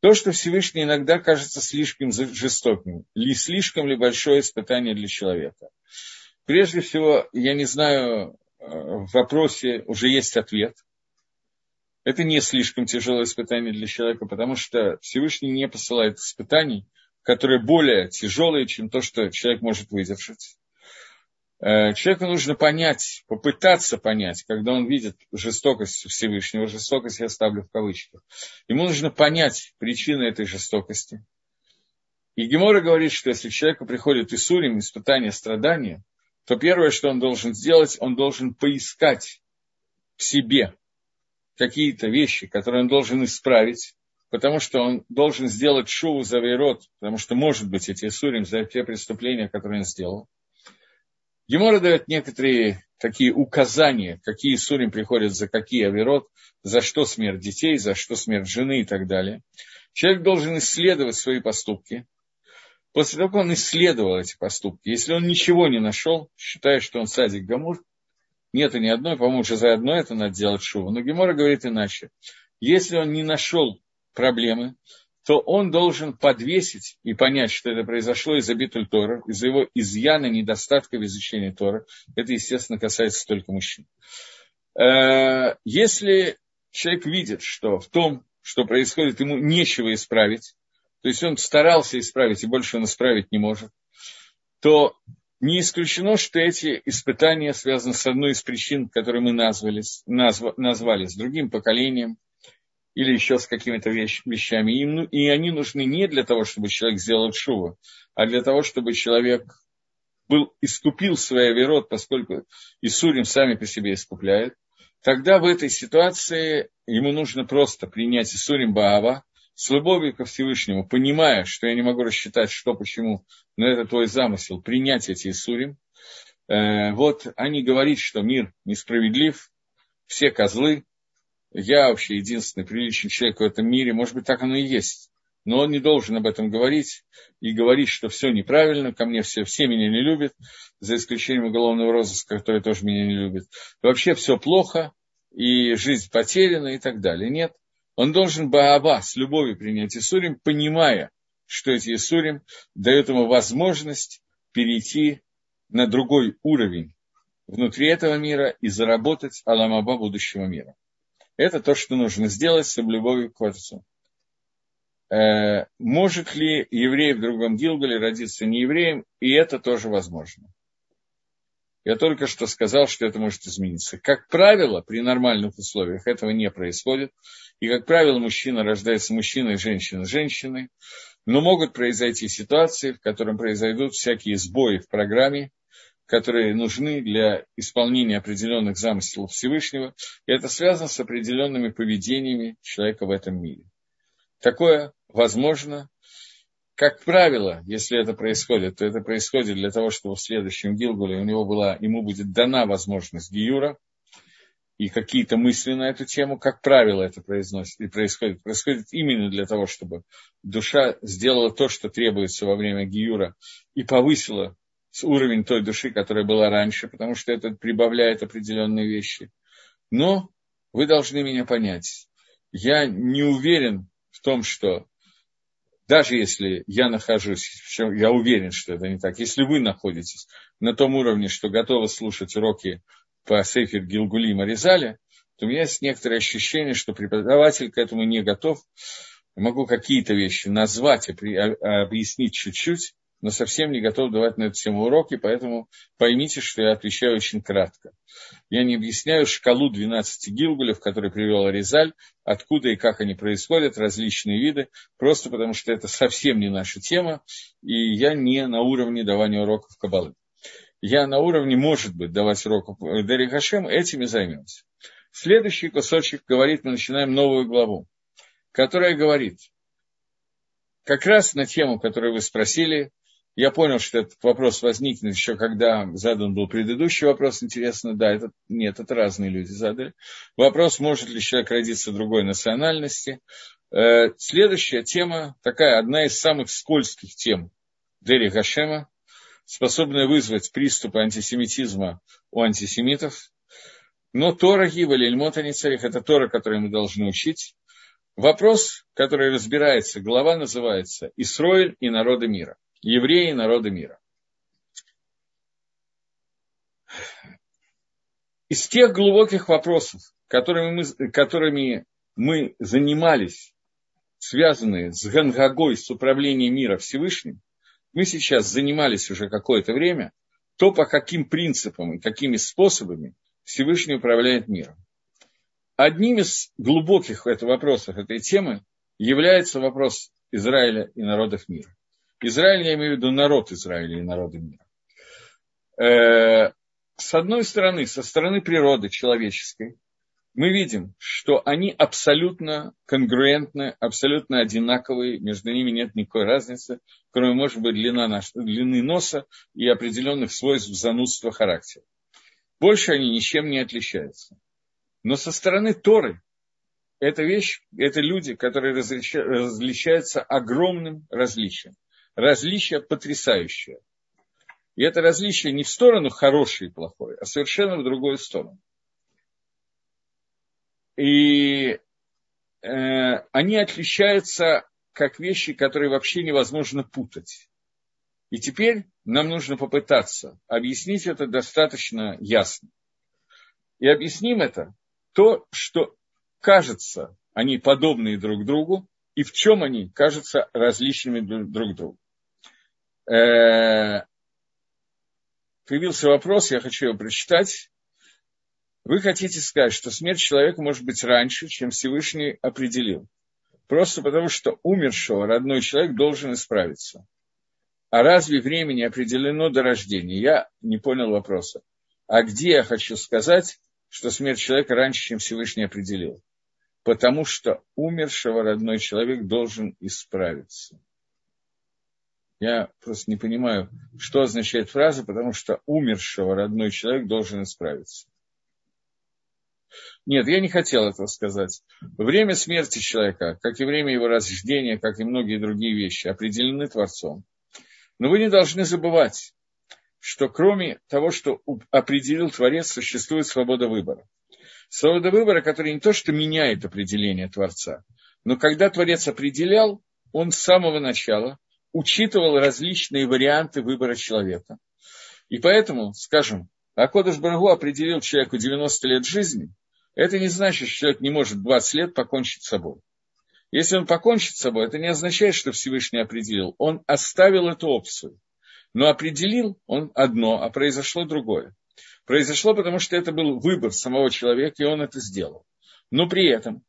То, что Всевышний иногда кажется слишком жестоким, ли слишком ли большое испытание для человека. Прежде всего, я не знаю, э, в вопросе уже есть ответ – это не слишком тяжелое испытание для человека, потому что Всевышний не посылает испытаний, которые более тяжелые, чем то, что человек может выдержать. Э, человеку нужно понять, попытаться понять, когда он видит жестокость Всевышнего, жестокость я ставлю в кавычках, ему нужно понять причины этой жестокости. И Гемора говорит, что если человеку приходит Исурим, испытание, страдания, то первое, что он должен сделать, он должен поискать в себе какие-то вещи, которые он должен исправить, потому что он должен сделать шоу за Вейрот, потому что, может быть, эти Сурим за те преступления, которые он сделал. Гемора дает некоторые такие указания, какие Сурим приходят за какие Аверот, за что смерть детей, за что смерть жены и так далее. Человек должен исследовать свои поступки. После того, как он исследовал эти поступки, если он ничего не нашел, считая, что он садик Гамур, нет и ни одной, по-моему, уже за одно это надо делать шуву. Но Гемора говорит иначе. Если он не нашел проблемы, то он должен подвесить и понять, что это произошло из-за битуль Тора, из-за его изъяна, недостатка в изучении Тора. Это, естественно, касается только мужчин. Э, если человек видит, что в том, что происходит, ему нечего исправить, то есть он старался исправить, и больше он исправить не может, то не исключено, что эти испытания связаны с одной из причин, которые мы назвали, назв, назвали с другим поколением или еще с какими-то вещ, вещами. И, ну, и они нужны не для того, чтобы человек сделал шуву, а для того, чтобы человек был, искупил свой верот, поскольку Исурим сами по себе искупляют. Тогда в этой ситуации ему нужно просто принять Исурим Баава, с любовью ко Всевышнему, понимая, что я не могу рассчитать, что, почему, но это твой замысел, принять эти Исурим, э, вот они говорят, что мир несправедлив, все козлы, я вообще единственный приличный человек в этом мире, может быть, так оно и есть, но он не должен об этом говорить и говорить, что все неправильно, ко мне все, все меня не любят, за исключением уголовного розыска, который тоже меня не любит. Вообще все плохо, и жизнь потеряна и так далее. Нет, он должен Бааба с любовью принять Исурим, понимая, что эти Исурим дают ему возможность перейти на другой уровень внутри этого мира и заработать Аламаба будущего мира. Это то, что нужно сделать с любовью к Творцу. Э, может ли еврей в другом Гилгале родиться не евреем? И это тоже возможно. Я только что сказал, что это может измениться. Как правило, при нормальных условиях этого не происходит. И, как правило, мужчина рождается мужчиной, женщина женщиной. Но могут произойти ситуации, в которых произойдут всякие сбои в программе, которые нужны для исполнения определенных замыслов Всевышнего, и это связано с определенными поведениями человека в этом мире. Такое возможно. Как правило, если это происходит, то это происходит для того, чтобы в следующем Гилгуле у него была, ему будет дана возможность Гиюра, и какие-то мысли на эту тему, как правило, это произносит, и происходит. Происходит именно для того, чтобы душа сделала то, что требуется во время Гиюра, и повысила уровень той души, которая была раньше, потому что это прибавляет определенные вещи. Но вы должны меня понять. Я не уверен в том, что даже если я нахожусь, я уверен, что это не так, если вы находитесь на том уровне, что готовы слушать уроки по Сейфер Гилгули и Маризале, то у меня есть некоторое ощущение, что преподаватель к этому не готов. Могу какие-то вещи назвать и объяснить чуть-чуть, но совсем не готов давать на эту тему уроки, поэтому поймите, что я отвечаю очень кратко. Я не объясняю шкалу 12 гилгулев, которые привел Аризаль, откуда и как они происходят, различные виды, просто потому что это совсем не наша тема, и я не на уровне давания уроков Кабалы. Я на уровне, может быть, давать уроков Дери Хашем, этими займемся. Следующий кусочек говорит, мы начинаем новую главу, которая говорит, как раз на тему, которую вы спросили, я понял, что этот вопрос возникнет еще, когда задан был предыдущий вопрос. Интересно, да, это, нет, это разные люди задали. Вопрос, может ли человек родиться другой национальности. Э, следующая тема, такая, одна из самых скользких тем Дери Гашема, способная вызвать приступы антисемитизма у антисемитов. Но Тора Гива или Ильмота Ницарих – это Тора, которую мы должны учить. Вопрос, который разбирается, глава называется «Исроиль и народы мира» евреи народа мира. Из тех глубоких вопросов, которыми мы, которыми мы занимались, связанные с Гангагой, с управлением мира Всевышним, мы сейчас занимались уже какое-то время, то, по каким принципам и какими способами Всевышний управляет миром. Одним из глубоких вопросов этой темы является вопрос Израиля и народов мира. Израиль, я имею в виду народ Израиля и народы мира. Э, с одной стороны, со стороны природы человеческой, мы видим, что они абсолютно конгруентны, абсолютно одинаковые, между ними нет никакой разницы, кроме, может быть, длина наш, длины носа и определенных свойств занудства характера. Больше они ничем не отличаются. Но со стороны Торы эта вещь, это люди, которые различаются огромным различием различие потрясающее. И это различие не в сторону хороший и плохой, а совершенно в другую сторону. И э, они отличаются как вещи, которые вообще невозможно путать. И теперь нам нужно попытаться объяснить это достаточно ясно. И объясним это то, что кажется, они подобные друг другу, и в чем они кажутся различными друг другу. Э, появился вопрос, я хочу его прочитать. Вы хотите сказать, что смерть человека может быть раньше, чем Всевышний определил. Просто потому, что умершего родной человек должен исправиться. А разве времени определено до рождения? Я не понял вопроса. А где я хочу сказать, что смерть человека раньше, чем Всевышний определил? Потому что умершего родной человек должен исправиться. Я просто не понимаю, что означает фраза, потому что умершего родной человек должен исправиться. Нет, я не хотел этого сказать. Время смерти человека, как и время его рождения, как и многие другие вещи, определены Творцом. Но вы не должны забывать, что кроме того, что определил Творец, существует свобода выбора. Свобода выбора, которая не то, что меняет определение Творца, но когда Творец определял, он с самого начала учитывал различные варианты выбора человека. И поэтому, скажем, Акодыш Барагу определил человеку 90 лет жизни, это не значит, что человек не может 20 лет покончить с собой. Если он покончит с собой, это не означает, что Всевышний определил. Он оставил эту опцию. Но определил он одно, а произошло другое. Произошло, потому что это был выбор самого человека, и он это сделал. Но при этом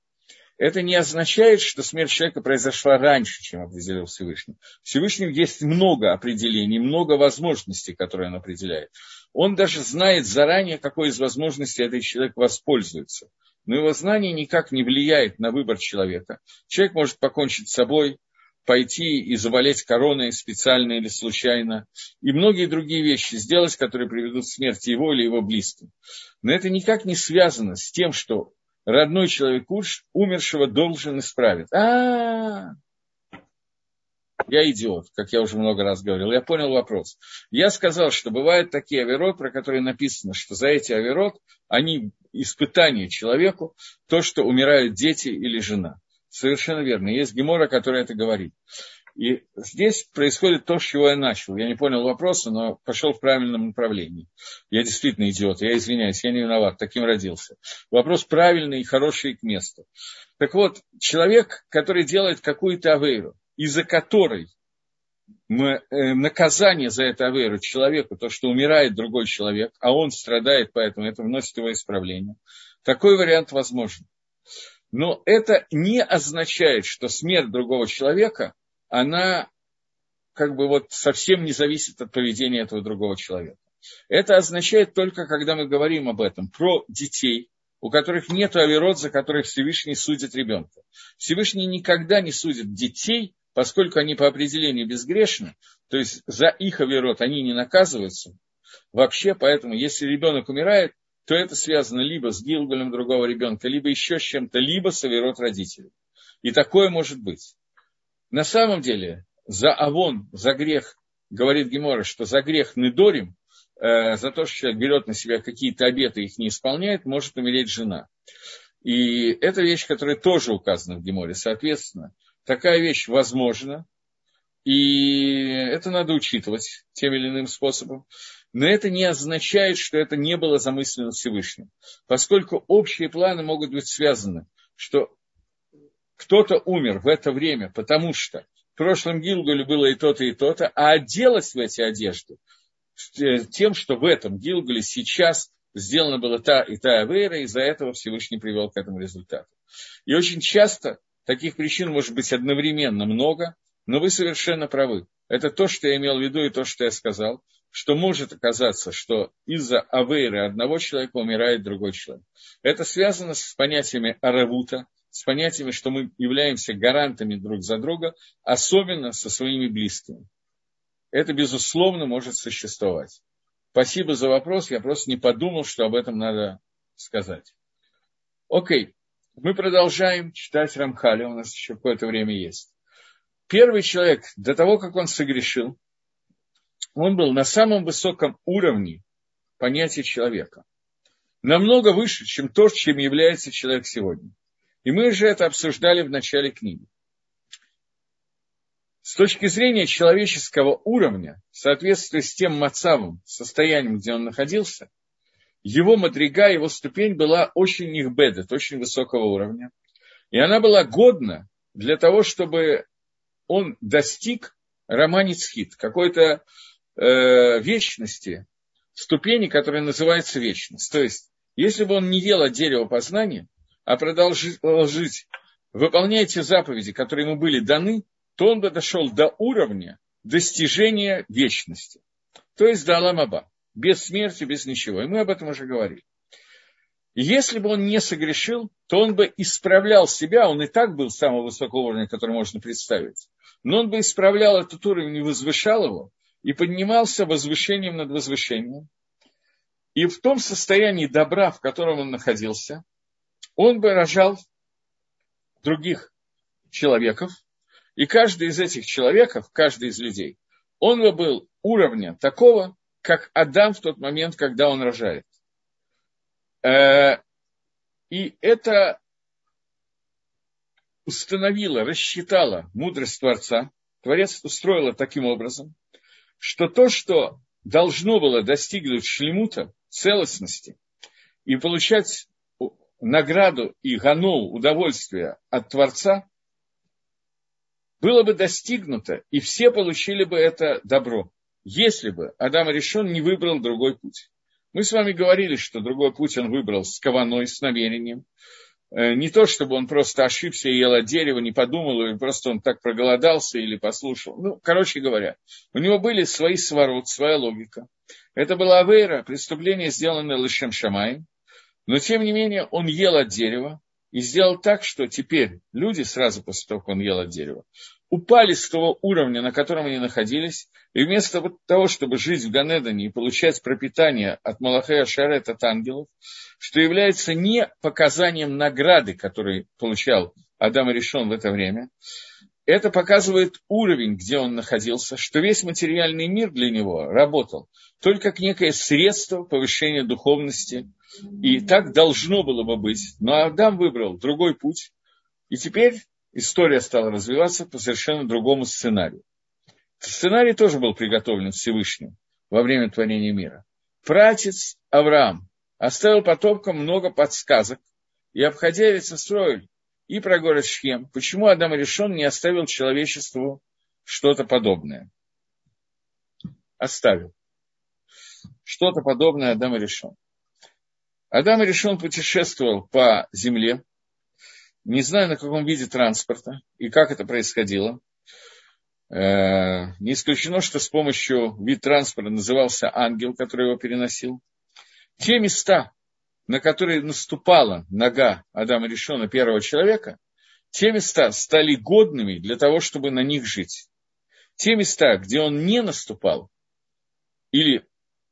это не означает, что смерть человека произошла раньше, чем определил Всевышний. В Всевышнем есть много определений, много возможностей, которые он определяет. Он даже знает заранее, какой из возможностей этот человек воспользуется. Но его знание никак не влияет на выбор человека. Человек может покончить с собой, пойти и заболеть короной специально или случайно, и многие другие вещи сделать, которые приведут к смерти его или его близким. Но это никак не связано с тем, что родной человек умершего должен исправить. А, я идиот, как я уже много раз говорил. Я понял вопрос. Я сказал, что бывают такие авирот, про которые написано, что за эти авирот, они испытание человеку, то, что умирают дети или жена. Совершенно верно. Есть гемора, которая это говорит. И здесь происходит то, с чего я начал. Я не понял вопроса, но пошел в правильном направлении. Я действительно идиот, я извиняюсь, я не виноват, таким родился. Вопрос правильный и хороший к месту. Так вот, человек, который делает какую-то авейру, из-за которой мы, э, наказание за это авейру человеку, то, что умирает другой человек, а он страдает, поэтому это вносит его исправление. Такой вариант возможен. Но это не означает, что смерть другого человека она как бы вот совсем не зависит от поведения этого другого человека. Это означает только, когда мы говорим об этом, про детей, у которых нет авирот, за которых Всевышний судит ребенка. Всевышний никогда не судит детей, поскольку они по определению безгрешны, то есть за их авирот они не наказываются. Вообще, поэтому, если ребенок умирает, то это связано либо с гилгалем другого ребенка, либо еще с чем-то, либо с авирот родителей. И такое может быть. На самом деле, за авон, за грех, говорит Гемора, что за грех недорим, э, за то, что человек берет на себя какие-то обеты и их не исполняет, может умереть жена. И это вещь, которая тоже указана в Геморе. Соответственно, такая вещь возможна, и это надо учитывать тем или иным способом. Но это не означает, что это не было замыслено Всевышним. Поскольку общие планы могут быть связаны, что кто-то умер в это время, потому что в прошлом Гилгуле было и то-то, и то-то, а оделась в эти одежды тем, что в этом Гилгуле сейчас сделана была та и та авера, и из-за этого Всевышний привел к этому результату. И очень часто таких причин может быть одновременно много, но вы совершенно правы. Это то, что я имел в виду и то, что я сказал, что может оказаться, что из-за авейры одного человека умирает другой человек. Это связано с понятиями аравута, с понятиями, что мы являемся гарантами друг за друга, особенно со своими близкими. Это, безусловно, может существовать. Спасибо за вопрос, я просто не подумал, что об этом надо сказать. Окей, мы продолжаем читать Рамхали, у нас еще какое-то время есть. Первый человек, до того, как он согрешил, он был на самом высоком уровне понятия человека. Намного выше, чем то, чем является человек сегодня. И мы же это обсуждали в начале книги. С точки зрения человеческого уровня, в соответствии с тем мацавом, состоянием, где он находился, его мадрига, его ступень была очень нихбедет, очень высокого уровня. И она была годна для того, чтобы он достиг романицхит, какой-то э, вечности, ступени, которая называется вечность. То есть, если бы он не ел от дерева познания, а продолжить выполнять те заповеди, которые ему были даны, то он бы дошел до уровня достижения вечности. То есть до Аламаба. Без смерти, без ничего. И мы об этом уже говорили. Если бы он не согрешил, то он бы исправлял себя, он и так был самого высокого уровня, который можно представить, но он бы исправлял этот уровень и возвышал его, и поднимался возвышением над возвышением. И в том состоянии добра, в котором он находился, он бы рожал других человеков, и каждый из этих человеков, каждый из людей, он бы был уровня такого, как Адам в тот момент, когда он рожает. Э, и это установило, рассчитало мудрость Творца. Творец устроил таким образом, что то, что должно было достигнуть шлемута, целостности, и получать награду и ганул, удовольствие от Творца, было бы достигнуто, и все получили бы это добро, если бы Адам решен не выбрал другой путь. Мы с вами говорили, что другой путь он выбрал с кованой, с намерением. Э, не то, чтобы он просто ошибся и ел от дерева, не подумал, или просто он так проголодался или послушал. Ну, короче говоря, у него были свои сворот, своя логика. Это была авейра, преступление, сделанное Лышем Шамаем. Но, тем не менее, он ел от дерева и сделал так, что теперь люди, сразу после того, как он ел от дерева, упали с того уровня, на котором они находились, и вместо того, чтобы жить в Ганедане и получать пропитание от Малахея Шарет, от ангелов, что является не показанием награды, который получал Адам Решон в это время, это показывает уровень, где он находился, что весь материальный мир для него работал только как некое средство повышения духовности, и так должно было бы быть. Но Адам выбрал другой путь, и теперь история стала развиваться по совершенно другому сценарию. Сценарий тоже был приготовлен Всевышним во время творения мира. Пратец Авраам оставил потомкам много подсказок, и, обходя Рецесройль и про город Шхем, почему Адам решен не оставил человечеству что-то подобное? Оставил. Что-то подобное Адам решен. Адам решен путешествовал по земле, не знаю, на каком виде транспорта и как это происходило. Э, не исключено, что с помощью вид транспорта назывался ангел, который его переносил. Те места, на которые наступала нога Адама Решона, первого человека, те места стали годными для того, чтобы на них жить. Те места, где он не наступал, или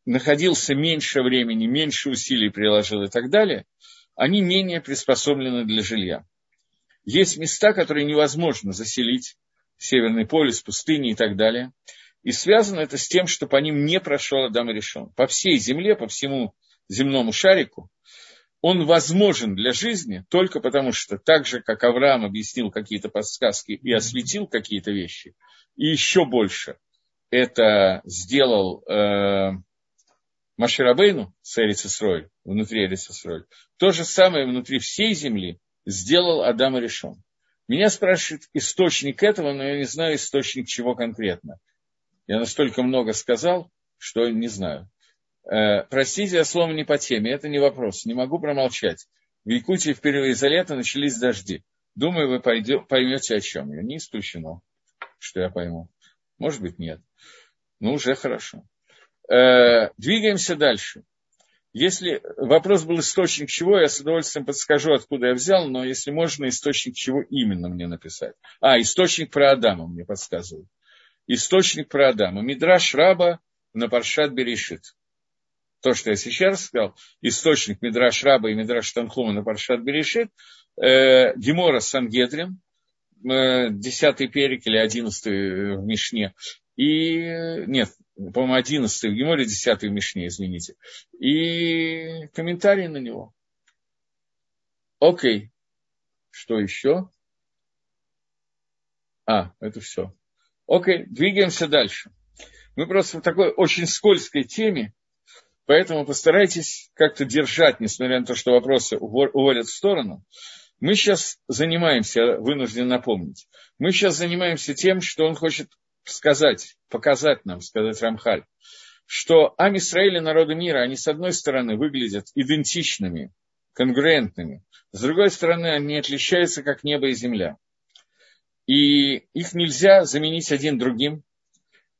находился меньше времени, меньше усилий приложил и так далее, они менее приспособлены для жилья. Есть места, которые невозможно заселить, Северный полюс, пустыни и так далее. И связано это с тем, что по ним не прошел Адам решен. По всей земле, по всему земному шарику, он возможен для жизни только потому, что так же, как Авраам объяснил какие-то подсказки и осветил какие-то вещи, и еще больше это сделал э, Маширабейну с Эрицесроль, внутри Эрицесроль, то же самое внутри всей земли сделал Адам и решен. Меня спрашивает источник этого, но я не знаю источник чего конкретно. Я настолько много сказал, что не знаю. Э, простите, я словом не по теме, это не вопрос, не могу промолчать. В Якутии впервые за лето начались дожди. Думаю, вы поймете, о чем я. Не исключено, что я пойму. Может быть, нет. Ну, уже хорошо. Э, двигаемся дальше. Если вопрос был источник чего, я с удовольствием подскажу, откуда я взял, но если можно, источник чего именно мне написать. А, источник про Адама мне подсказывают. Источник про Адама. Мидраш Раба на Паршат Берешит. То, что я сейчас сказал, источник Мидраш Раба и Мидраш Танхума на Паршат Берешит, э, Гемора Сангедрин, э, десятый перек или одиннадцатый в Мишне, и, нет, по-моему, 11 в Геморе, 10 в Мишне, извините. И комментарий на него. Окей. Что еще? А, это все. Окей, двигаемся дальше. Мы просто в такой очень скользкой теме, поэтому постарайтесь как-то держать, несмотря на то, что вопросы уводят в сторону. Мы сейчас занимаемся, вынужден напомнить, мы сейчас занимаемся тем, что он хочет сказать, показать нам, сказать Рамхаль, что Ам Исраиль и народы мира, они с одной стороны выглядят идентичными, конгруентными, с другой стороны они отличаются как небо и земля. И их нельзя заменить один другим.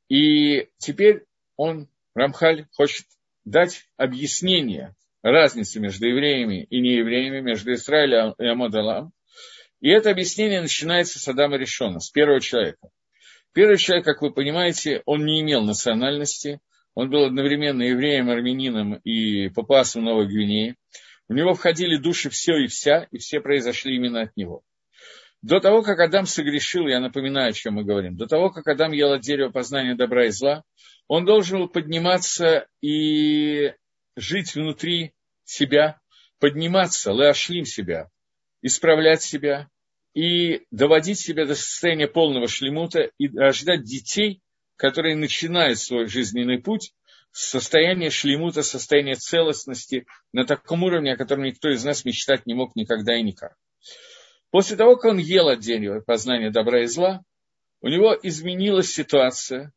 И теперь он, Рамхаль, хочет дать объяснение разницы между евреями и неевреями, между Израилем и Амодалам. И это объяснение начинается с Адама Решона, с первого человека. Первый человек, как вы понимаете, он не имел национальности, он был одновременно евреем, армянином и папуасом Новой Гвинеи. В него входили души все и вся, и все произошли именно от него. До того, как Адам согрешил, я напоминаю, о чем мы говорим, до того, как Адам ел от дерева познания добра и зла, он должен был подниматься и жить внутри себя, подниматься, лашлим себя, исправлять себя, и доводить себя до состояния полного шлемута и рождать детей, которые начинают свой жизненный путь с состояния шлемута, состояния целостности на таком уровне, о котором никто из нас мечтать не мог никогда и никак. После того, как он ел от дерева познания добра и зла, у него изменилась ситуация,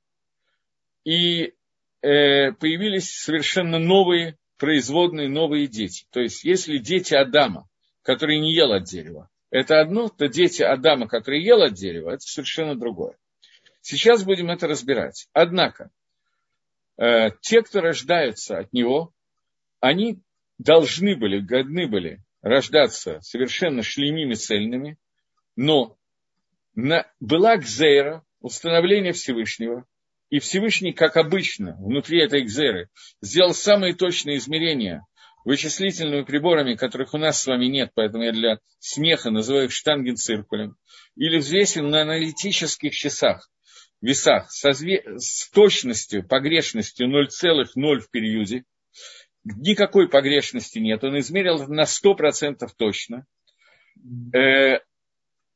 и э, появились совершенно новые производные новые дети. То есть, если дети Адама, который не ел от дерева, это одно, то дети Адама, который ел от дерева, это совершенно другое. Сейчас будем это разбирать. Однако, э, те, кто рождаются от него, они должны были, годны были рождаться совершенно шлемими цельными, но на, была гзейра, установление Всевышнего, и Всевышний, как обычно, внутри этой гзеры, сделал самые точные измерения вычислительными приборами, которых у нас с вами нет, поэтому я для смеха называю их штангенциркулем, или взвесил на аналитических часах, весах со с точностью, погрешностью 0,0 в периоде, никакой погрешности нет, он измерил на 100% точно. Э,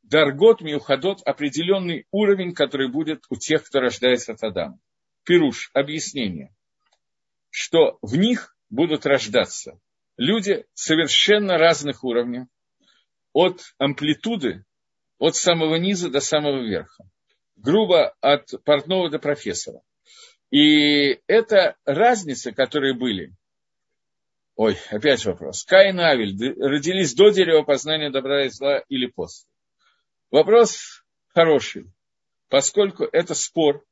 Даргот Миухадот – определенный уровень, который будет у тех, кто рождается от Адама. Пируш – объяснение, что в них будут рождаться люди совершенно разных уровней, от амплитуды, от самого низа до самого верха. Грубо от портного до профессора. И это разницы, которые были. Ой, опять вопрос. Каин и Авель родились до дерева познания добра и зла или после? Вопрос хороший, поскольку это спор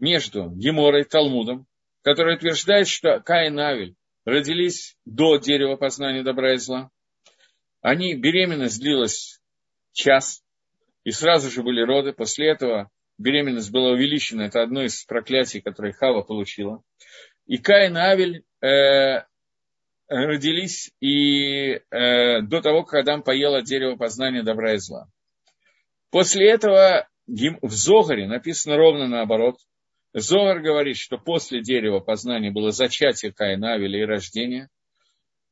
между Геморой и Талмудом, который утверждает, что Каин и Авель родились до дерева познания добра и зла. Они, беременность длилась час, и сразу же были роды. После этого беременность была увеличена. Это одно из проклятий, которые Хава получила. И Каин и Авель э, родились и э, до того, как Адам поел от дерева познания добра и зла. После этого в Зогаре написано ровно наоборот. Зогар говорит, что после дерева познания было зачатие Каина, Авеля и рождение.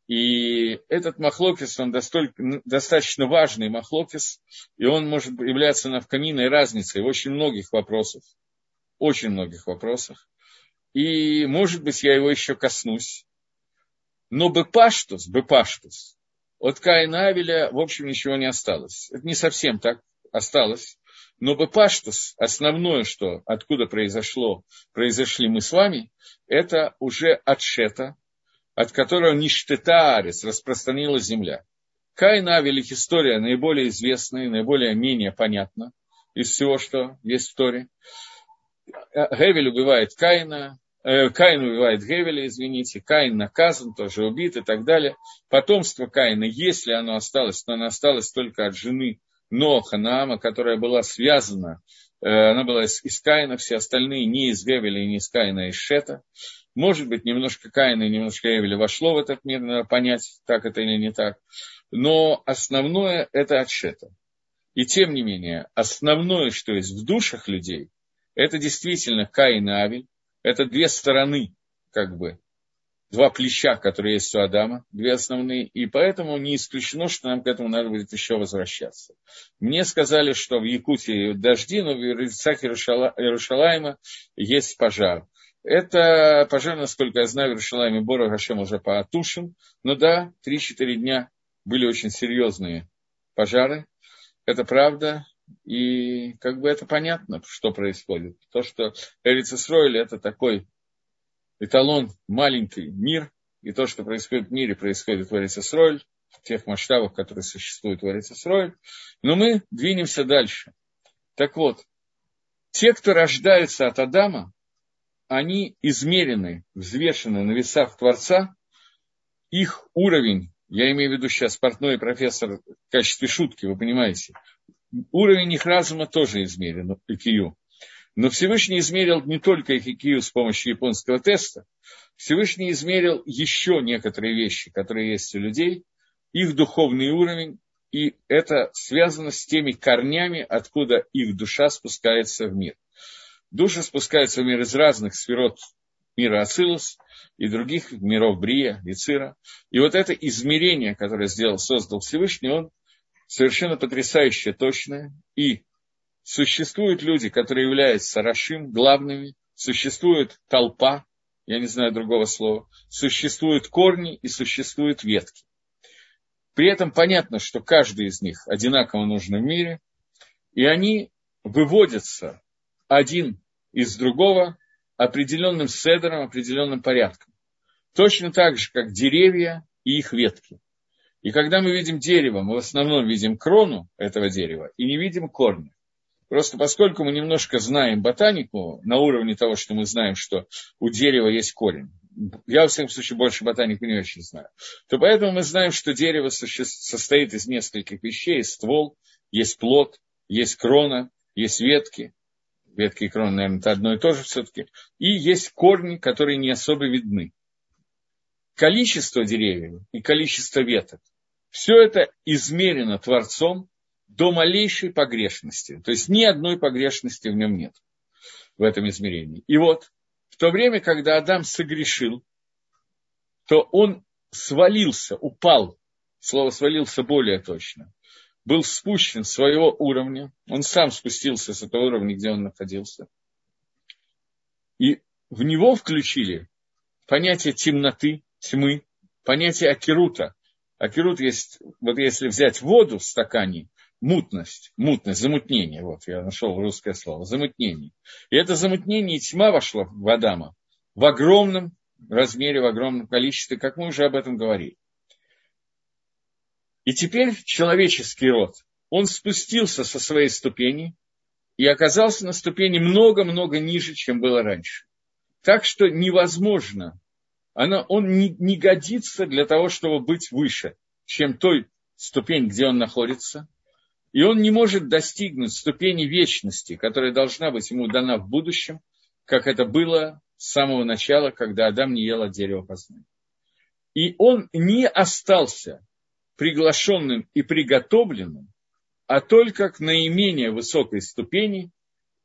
И этот махлокис, он достаточно важный махлокис, и он может являться навкаминой разницей в очень многих вопросах. Очень многих вопросах. И, может быть, я его еще коснусь. Но Бепаштус, Бепаштус, от Каина Авеля, в общем, ничего не осталось. Это не совсем так осталось. Но Бепаштус, основное, что откуда произошло, произошли мы с вами, это уже от Шета, от которого Ништетаарис распространилась земля. Каин Авель их история наиболее известная, наиболее менее понятна из всего, что есть в Торе. Гевель убивает Каина, э, Каин убивает Гевеля, извините, Каин наказан, тоже убит и так далее. Потомство Каина, если оно осталось, то оно осталось только от жены Ноха, Наама, которая была связана, э, она была из, Каина, все остальные не из Гевеля, не из Каина, а из Шета. Может быть, немножко Каина и немножко Эвеля вошло в этот мир, надо понять, так это или не так. Но основное – это от Шета. И тем не менее, основное, что есть в душах людей, это действительно Каин и Авель. Это две стороны, как бы, два плеча, которые есть у Адама, две основные, и поэтому не исключено, что нам к этому надо будет еще возвращаться. Мне сказали, что в Якутии дожди, но в Иерусалиме Иерушалайма есть пожар. Это пожар, насколько я знаю, в Иерушалайме Бора Гашем уже потушен, но да, 3-4 дня были очень серьезные пожары, это правда, и как бы это понятно, что происходит. То, что Эрицесройль это такой эталон маленький мир, и то, что происходит в мире, происходит в Эрицесройль, в тех масштабах, которые существуют в Эрицесройль. Но мы двинемся дальше. Так вот, те, кто рождаются от Адама, они измерены, взвешены на весах Творца, их уровень, я имею в виду сейчас портной профессор в качестве шутки, вы понимаете, уровень их разума тоже измерен, IQ. Но Всевышний измерил не только Эхикию с помощью японского теста, Всевышний измерил еще некоторые вещи, которые есть у людей, их духовный уровень, и это связано с теми корнями, откуда их душа спускается в мир. Душа спускается в мир из разных сферот мира Ацилус и других миров Брия, Вицира. И вот это измерение, которое сделал, создал Всевышний, он совершенно потрясающе точное и Существуют люди, которые являются Рашим, главными, существует толпа, я не знаю другого слова, существуют корни и существуют ветки. При этом понятно, что каждый из них одинаково нужен в мире, и они выводятся один из другого определенным седером, определенным порядком. Точно так же, как деревья и их ветки. И когда мы видим дерево, мы в основном видим крону этого дерева и не видим корня. Просто поскольку мы немножко знаем ботанику на уровне того, что мы знаем, что у дерева есть корень, я, во всяком случае, больше ботанику не очень знаю, то поэтому мы знаем, что дерево состоит из нескольких вещей. Есть ствол, есть плод, есть крона, есть ветки. Ветки и крона, наверное, это одно и то же все-таки. И есть корни, которые не особо видны. Количество деревьев и количество веток, все это измерено Творцом до малейшей погрешности. То есть ни одной погрешности в нем нет в этом измерении. И вот в то время, когда Адам согрешил, то он свалился, упал, слово свалился более точно, был спущен с своего уровня, он сам спустился с этого уровня, где он находился, и в него включили понятие темноты, тьмы, понятие акирута. Акирут есть, вот если взять воду в стакане, мутность, мутность, замутнение. Вот, я нашел русское слово, замутнение. И это замутнение и тьма вошла в Адама в огромном размере, в огромном количестве, как мы уже об этом говорили. И теперь человеческий род, он спустился со своей ступени и оказался на ступени много-много ниже, чем было раньше. Так что невозможно, она, он не, не годится для того, чтобы быть выше, чем той ступень, где он находится – и он не может достигнуть ступени вечности, которая должна быть ему дана в будущем, как это было с самого начала, когда Адам не ел от дерева познания. И он не остался приглашенным и приготовленным, а только к наименее высокой ступени,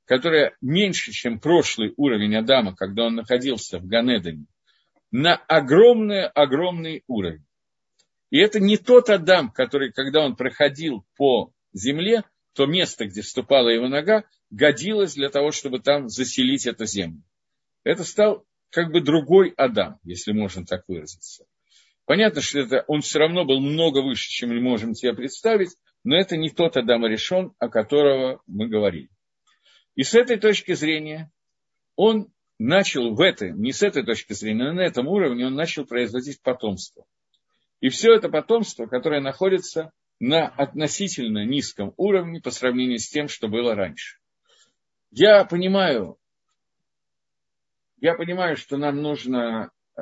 которая меньше, чем прошлый уровень Адама, когда он находился в Ганедане, на огромный-огромный уровень. И это не тот Адам, который, когда он проходил по земле, то место, где вступала его нога, годилось для того, чтобы там заселить эту землю. Это стал как бы другой Адам, если можно так выразиться. Понятно, что это, он все равно был много выше, чем мы можем себе представить, но это не тот Адам решен, о которого мы говорили. И с этой точки зрения он начал в этой, не с этой точки зрения, но на этом уровне он начал производить потомство. И все это потомство, которое находится на относительно низком уровне по сравнению с тем, что было раньше. Я понимаю, я понимаю, что нам нужно э,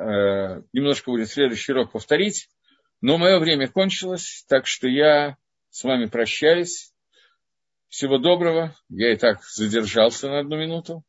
немножко будет следующий урок повторить, но мое время кончилось, так что я с вами прощаюсь. Всего доброго. Я и так задержался на одну минуту.